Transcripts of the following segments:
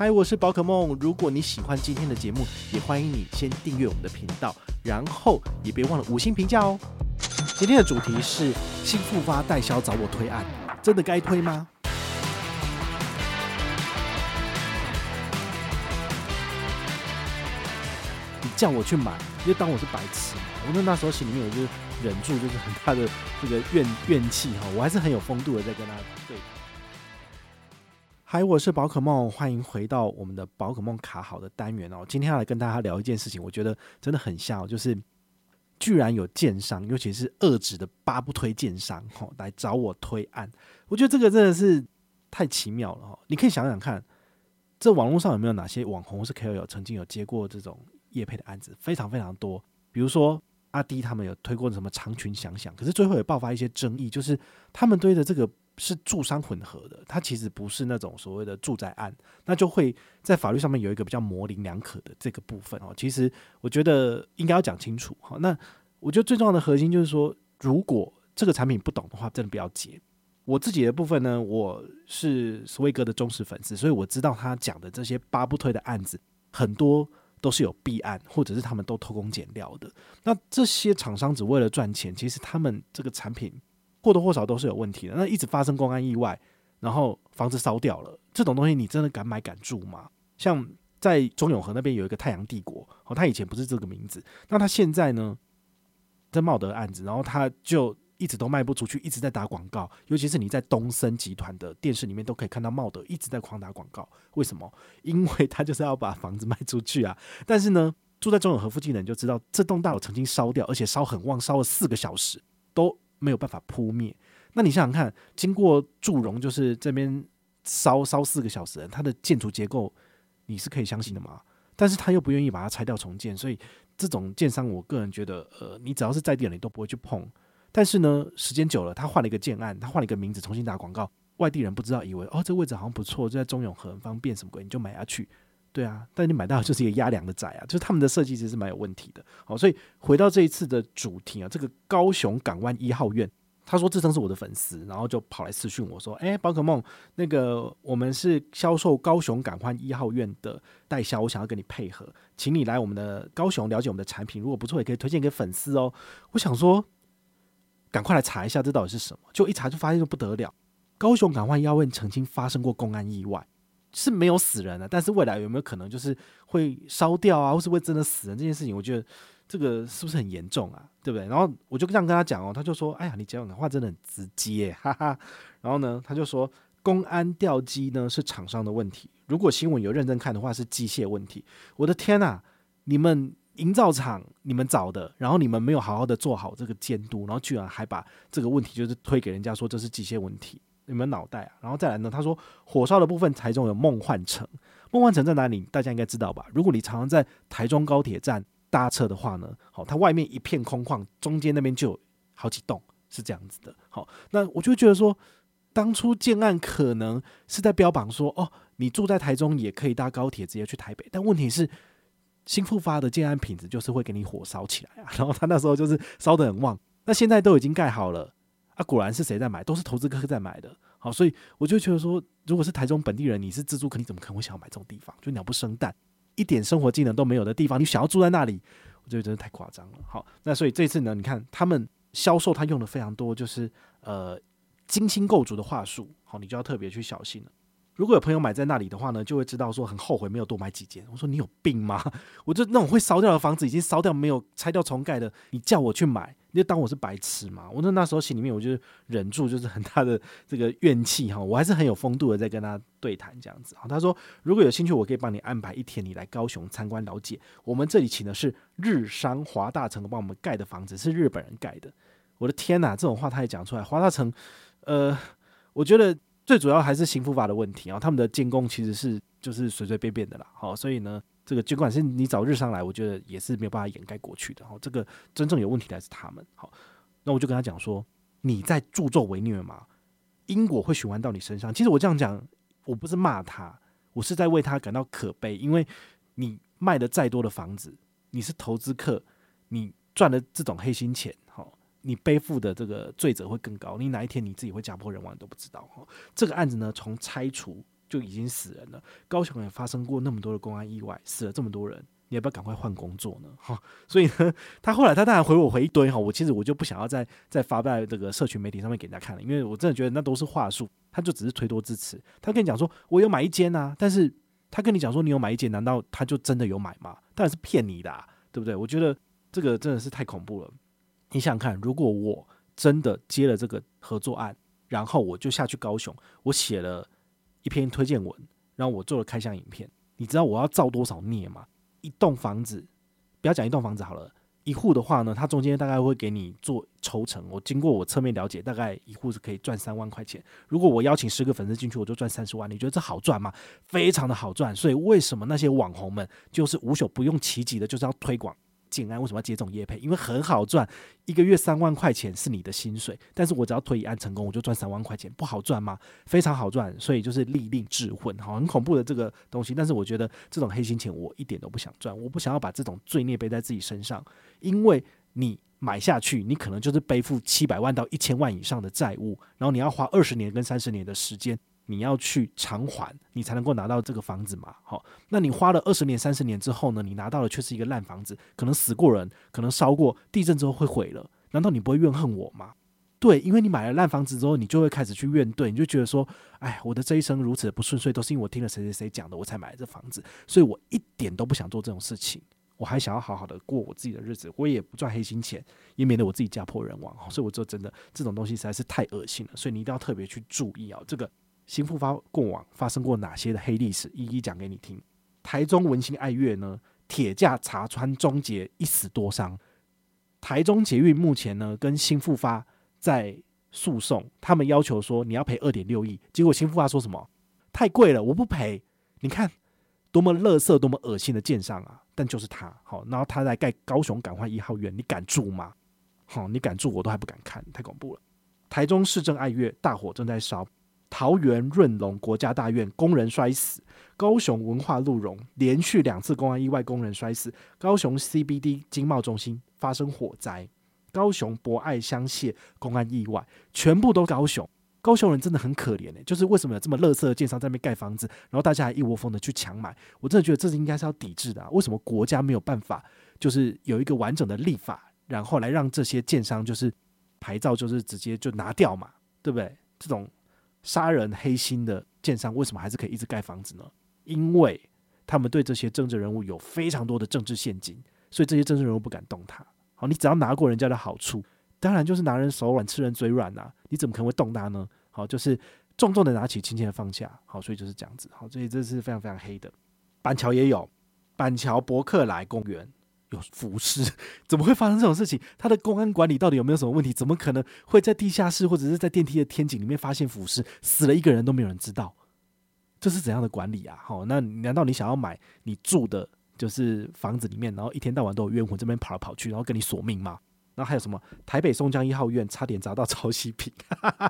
嗨，我是宝可梦。如果你喜欢今天的节目，也欢迎你先订阅我们的频道，然后也别忘了五星评价哦。今天的主题是新复发代销找我推案，真的该推吗？你叫我去买，你就当我是白痴嘛。我那那时候心里面我就忍住，就是很大的这个怨怨气哈，我还是很有风度的在跟他对。嗨，我是宝可梦，欢迎回到我们的宝可梦卡好的单元哦。今天要来跟大家聊一件事情，我觉得真的很像，就是居然有建商，尤其是二指的八不推建商，吼，来找我推案。我觉得这个真的是太奇妙了哈！你可以想想看，这网络上有没有哪些网红是 KOL 曾经有接过这种业配的案子？非常非常多。比如说阿迪他们有推过什么长裙想想，可是最后也爆发一些争议，就是他们推的这个。是住商混合的，它其实不是那种所谓的住宅案，那就会在法律上面有一个比较模棱两可的这个部分哦。其实我觉得应该要讲清楚哈。那我觉得最重要的核心就是说，如果这个产品不懂的话，真的不要接。我自己的部分呢，我是 Sway 哥的忠实粉丝，所以我知道他讲的这些八不推的案子，很多都是有弊案，或者是他们都偷工减料的。那这些厂商只为了赚钱，其实他们这个产品。或多或少都是有问题的。那一直发生公安意外，然后房子烧掉了，这种东西你真的敢买敢住吗？像在中永和那边有一个太阳帝国，哦，他以前不是这个名字，那他现在呢，在茂德案子，然后他就一直都卖不出去，一直在打广告，尤其是你在东森集团的电视里面都可以看到茂德一直在狂打广告。为什么？因为他就是要把房子卖出去啊。但是呢，住在中永和附近的人就知道，这栋大楼曾经烧掉，而且烧很旺，烧了四个小时都。没有办法扑灭，那你想想看，经过祝融，就是这边烧烧四个小时，它的建筑结构你是可以相信的吗？但是他又不愿意把它拆掉重建，所以这种建商，我个人觉得，呃，你只要是在地人，都不会去碰。但是呢，时间久了，他换了一个建案，他换了一个名字，重新打广告，外地人不知道，以为哦，这位置好像不错，就在中永和，很方便，什么鬼，你就买下去。对啊，但你买到就是一个压梁的仔啊，就是他们的设计其实是蛮有问题的。好，所以回到这一次的主题啊，这个高雄港湾一号院，他说自称是我的粉丝，然后就跑来私讯我说：“哎，宝可梦，那个我们是销售高雄港湾一号院的代销，我想要跟你配合，请你来我们的高雄了解我们的产品，如果不错，也可以推荐给粉丝哦。”我想说，赶快来查一下这到底是什么，就一查就发现就不得了，高雄港湾一号院曾经发生过公安意外。是没有死人的，但是未来有没有可能就是会烧掉啊，或是会真的死人这件事情，我觉得这个是不是很严重啊？对不对？然后我就这样跟他讲哦，他就说：“哎呀，你讲的话真的很直接，哈哈。”然后呢，他就说：“公安吊机呢是厂商的问题，如果新闻有认真看的话是机械问题。”我的天呐，你们营造厂你们找的，然后你们没有好好的做好这个监督，然后居然还把这个问题就是推给人家说这是机械问题。有没有脑袋啊？然后再来呢？他说火烧的部分，台中有梦幻城。梦幻城在哪里？大家应该知道吧？如果你常常在台中高铁站搭车的话呢，好，它外面一片空旷，中间那边就有好几栋，是这样子的。好，那我就觉得说，当初建案可能是在标榜说，哦，你住在台中也可以搭高铁直接去台北。但问题是，新复发的建案品质就是会给你火烧起来啊。然后他那时候就是烧得很旺，那现在都已经盖好了。啊，果然是谁在买？都是投资客在买的。好，所以我就觉得说，如果是台中本地人，你是自住客，你怎么可能会想要买这种地方？就鸟不生蛋，一点生活技能都没有的地方，你想要住在那里，我觉得真的太夸张了。好，那所以这次呢，你看他们销售，他用的非常多，就是呃精心构筑的话术。好，你就要特别去小心了。如果有朋友买在那里的话呢，就会知道说很后悔没有多买几间。我说你有病吗？我就那种会烧掉的房子，已经烧掉没有拆掉重盖的，你叫我去买，就当我是白痴嘛？我那那时候心里面我就忍住，就是很大的这个怨气哈。我还是很有风度的在跟他对谈这样子。他说如果有兴趣，我可以帮你安排一天，你来高雄参观了解。我们这里请的是日商华大城帮我们盖的房子，是日本人盖的。我的天哪，这种话他也讲出来。华大城，呃，我觉得。最主要还是新复发的问题啊，他们的监工其实是就是随随便便的啦，好，所以呢，这个尽管是你找日商来，我觉得也是没有办法掩盖过去的，好，这个真正有问题的是他们，好，那我就跟他讲说，你在助纣为虐吗？因果会循环到你身上。其实我这样讲，我不是骂他，我是在为他感到可悲，因为你卖的再多的房子，你是投资客，你赚的这种黑心钱，好。你背负的这个罪责会更高，你哪一天你自己会家破人亡都不知道哈。这个案子呢，从拆除就已经死人了。高雄也发生过那么多的公安意外，死了这么多人，你要不要赶快换工作呢？哈，所以呢，他后来他当然回我回一堆哈，我其实我就不想要再再发在这个社群媒体上面给人家看了，因为我真的觉得那都是话术，他就只是推脱支持。他跟你讲说我有买一间啊，但是他跟你讲说你有买一间，难道他就真的有买吗？当然是骗你的，对不对？我觉得这个真的是太恐怖了。你想想看，如果我真的接了这个合作案，然后我就下去高雄，我写了一篇推荐文，然后我做了开箱影片。你知道我要造多少孽吗？一栋房子，不要讲一栋房子好了，一户的话呢，它中间大概会给你做抽成。我经过我侧面了解，大概一户是可以赚三万块钱。如果我邀请十个粉丝进去，我就赚三十万。你觉得这好赚吗？非常的好赚。所以为什么那些网红们就是无所不用其极的，就是要推广？建安为什么要接种业配？因为很好赚，一个月三万块钱是你的薪水，但是我只要推一案成功，我就赚三万块钱，不好赚吗？非常好赚，所以就是利令智昏，好，很恐怖的这个东西。但是我觉得这种黑心钱我一点都不想赚，我不想要把这种罪孽背在自己身上，因为你买下去，你可能就是背负七百万到一千万以上的债务，然后你要花二十年跟三十年的时间。你要去偿还，你才能够拿到这个房子嘛？好，那你花了二十年、三十年之后呢？你拿到的却是一个烂房子，可能死过人，可能烧过，地震之后会毁了。难道你不会怨恨我吗？对，因为你买了烂房子之后，你就会开始去怨怼，你就觉得说，哎，我的这一生如此的不顺遂，都是因为我听了谁谁谁讲的，我才买了这房子，所以我一点都不想做这种事情，我还想要好好的过我自己的日子，我也不赚黑心钱，也免得我自己家破人亡。所以我就真的这种东西实在是太恶心了，所以你一定要特别去注意啊，这个。新复发过往发生过哪些的黑历史，一一讲给你听。台中文心爱乐呢，铁架查穿终结，一死多伤。台中捷运目前呢跟新复发在诉讼，他们要求说你要赔二点六亿，结果新复发说什么？太贵了，我不赔。你看多么垃圾，多么恶心的建商啊！但就是他，好，然后他在盖高雄港湾一号院，你敢住吗？好，你敢住我都还不敢看，太恐怖了。台中市政爱乐大火正在烧。桃园润隆国家大院工人摔死，高雄文化鹿茸连续两次公安意外，工人摔死。高雄 CBD 经贸中心发生火灾，高雄博爱香榭公安意外，全部都高雄。高雄人真的很可怜呢，就是为什么有这么垃圾的建商在那边盖房子，然后大家还一窝蜂的去抢买？我真的觉得这是应该是要抵制的啊。为什么国家没有办法，就是有一个完整的立法，然后来让这些建商就是牌照就是直接就拿掉嘛，对不对？这种。杀人黑心的建商为什么还是可以一直盖房子呢？因为他们对这些政治人物有非常多的政治献金，所以这些政治人物不敢动他。好，你只要拿过人家的好处，当然就是拿人手软，吃人嘴软呐、啊。你怎么可能会动他呢？好，就是重重的拿起，轻轻的放下。好，所以就是这样子。好，所以这是非常非常黑的。板桥也有板桥伯克莱公园。有浮尸，怎么会发生这种事情？他的公安管理到底有没有什么问题？怎么可能会在地下室或者是在电梯的天井里面发现浮尸，死了一个人都没有人知道？这是怎样的管理啊？好，那难道你想要买你住的就是房子里面，然后一天到晚都有冤魂这边跑来跑去，然后跟你索命吗？然后还有什么台北松江一号院差点砸到抄袭品，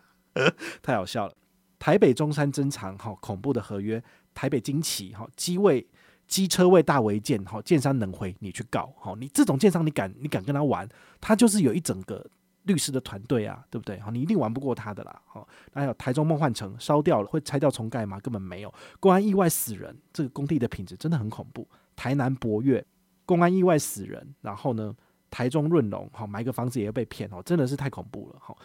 太好笑了。台北中山珍藏哈恐怖的合约，台北惊奇哈机位。机车位大违建，好，建商能回你去告，好，你这种建商你敢你敢跟他玩，他就是有一整个律师的团队啊，对不对？好，你一定玩不过他的啦，好，还有台中梦幻城烧掉了，会拆掉重盖吗？根本没有，公安意外死人，这个工地的品质真的很恐怖。台南博越公安意外死人，然后呢，台中润隆好买个房子也要被骗哦，真的是太恐怖了。好，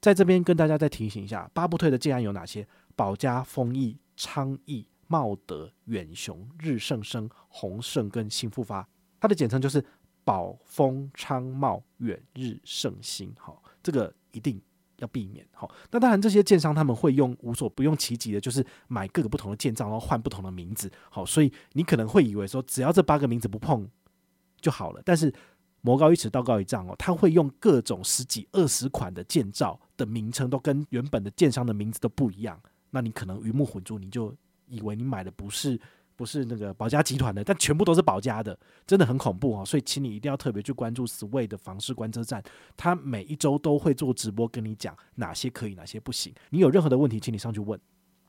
在这边跟大家再提醒一下，八不退的建案有哪些？宝佳、丰益、昌邑。茂德、远雄、日盛生、宏盛跟新富发，它的简称就是宝丰昌茂远日盛兴。好，这个一定要避免。好，那当然这些建商他们会用无所不用其极的，就是买各个不同的建造，然后换不同的名字。好，所以你可能会以为说，只要这八个名字不碰就好了。但是魔高一尺，道高一丈哦，他会用各种十几、二十款的建造的名称，都跟原本的建商的名字都不一样。那你可能鱼目混珠，你就。以为你买的不是不是那个宝家集团的，但全部都是宝家的，真的很恐怖哦。所以，请你一定要特别去关注 Sway 的房市观测站，他每一周都会做直播，跟你讲哪些可以，哪些不行。你有任何的问题，请你上去问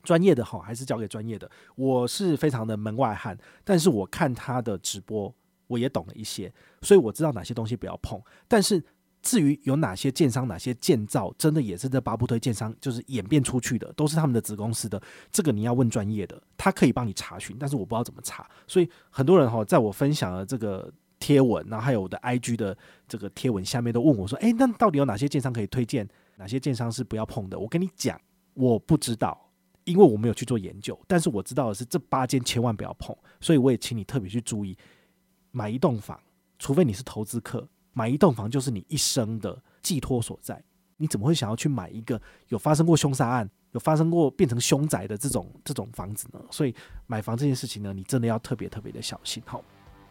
专业的哈，还是交给专业的。我是非常的门外汉，但是我看他的直播，我也懂了一些，所以我知道哪些东西不要碰。但是至于有哪些建商、哪些建造，真的也是这八不推建商就是演变出去的，都是他们的子公司的，这个你要问专业的，他可以帮你查询，但是我不知道怎么查。所以很多人哈，在我分享了这个贴文，然后还有我的 IG 的这个贴文下面都问我说：“诶，那到底有哪些建商可以推荐？哪些建商是不要碰的？”我跟你讲，我不知道。因为我没有去做研究，但是我知道的是这八间千万不要碰，所以我也请你特别去注意，买一栋房，除非你是投资客，买一栋房就是你一生的寄托所在。你怎么会想要去买一个有发生过凶杀案、有发生过变成凶宅的这种这种房子呢？所以买房这件事情呢，你真的要特别特别的小心。好。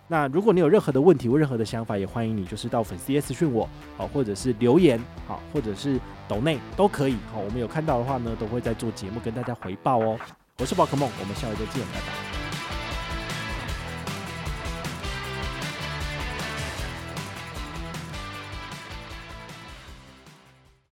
那如果你有任何的问题或任何的想法，也欢迎你就是到粉丝页私讯我，好，或者是留言，好，或者是抖内都可以，好，我们有看到的话呢，都会在做节目跟大家回报哦。我是宝可梦，我们下回再见，拜拜。